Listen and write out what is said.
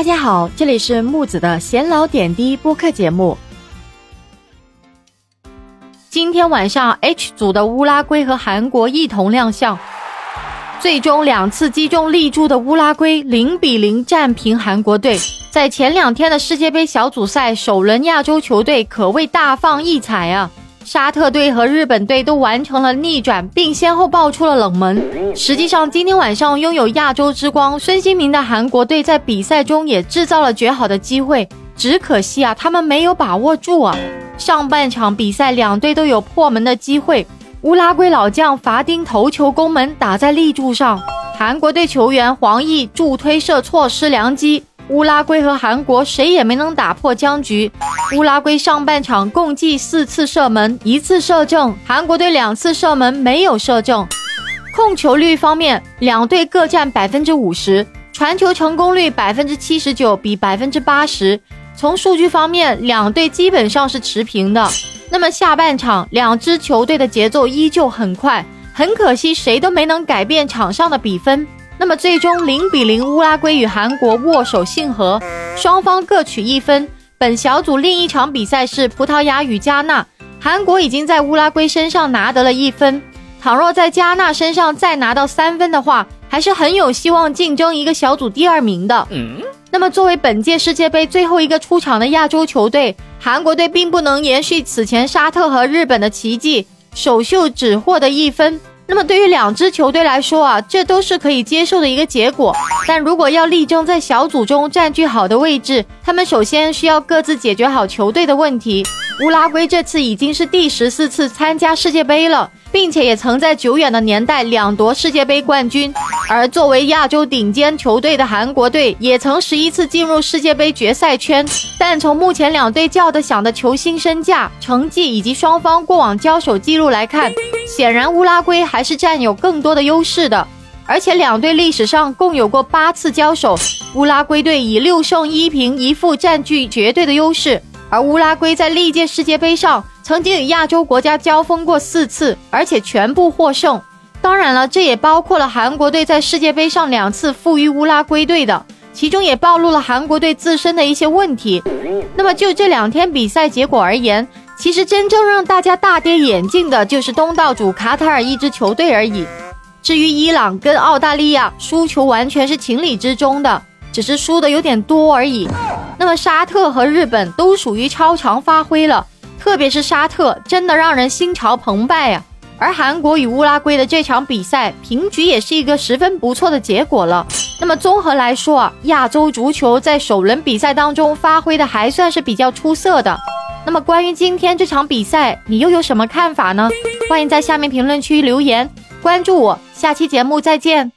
大家好，这里是木子的闲聊点滴播客节目。今天晚上 H 组的乌拉圭和韩国一同亮相，最终两次击中立柱的乌拉圭零比零战平韩国队。在前两天的世界杯小组赛首轮，亚洲球队可谓大放异彩啊！沙特队和日本队都完成了逆转，并先后爆出了冷门。实际上，今天晚上拥有亚洲之光孙兴民的韩国队在比赛中也制造了绝好的机会，只可惜啊，他们没有把握住啊。上半场比赛，两队都有破门的机会。乌拉圭老将罚丁头球攻门打在立柱上，韩国队球员黄奕助推射错失良机。乌拉圭和韩国谁也没能打破僵局。乌拉圭上半场共计四次射门，一次射正；韩国队两次射门没有射正。控球率方面，两队各占百分之五十，传球成功率百分之七十九比百分之八十。从数据方面，两队基本上是持平的。那么下半场，两支球队的节奏依旧很快，很可惜谁都没能改变场上的比分。那么最终零比零，乌拉圭与韩国握手信和，双方各取一分。本小组另一场比赛是葡萄牙与加纳，韩国已经在乌拉圭身上拿得了一分，倘若在加纳身上再拿到三分的话，还是很有希望竞争一个小组第二名的。嗯那么作为本届世界杯最后一个出场的亚洲球队，韩国队并不能延续此前沙特和日本的奇迹，首秀只获得一分。那么对于两支球队来说啊，这都是可以接受的一个结果。但如果要力争在小组中占据好的位置，他们首先需要各自解决好球队的问题。乌拉圭这次已经是第十四次参加世界杯了。并且也曾在久远的年代两夺世界杯冠军，而作为亚洲顶尖球队的韩国队，也曾十一次进入世界杯决赛圈。但从目前两队叫得响的球星身价、成绩以及双方过往交手记录来看，显然乌拉圭还是占有更多的优势的。而且两队历史上共有过八次交手，乌拉圭队以六胜一平一负占据绝对的优势，而乌拉圭在历届世界杯上。曾经与亚洲国家交锋过四次，而且全部获胜。当然了，这也包括了韩国队在世界杯上两次负于乌拉圭队的，其中也暴露了韩国队自身的一些问题。那么就这两天比赛结果而言，其实真正让大家大跌眼镜的就是东道主卡塔尔一支球队而已。至于伊朗跟澳大利亚输球，完全是情理之中的，只是输的有点多而已。那么沙特和日本都属于超常发挥了。特别是沙特，真的让人心潮澎湃呀！而韩国与乌拉圭的这场比赛平局也是一个十分不错的结果了。那么综合来说啊，亚洲足球在首轮比赛当中发挥的还算是比较出色的。那么关于今天这场比赛，你又有什么看法呢？欢迎在下面评论区留言，关注我，下期节目再见。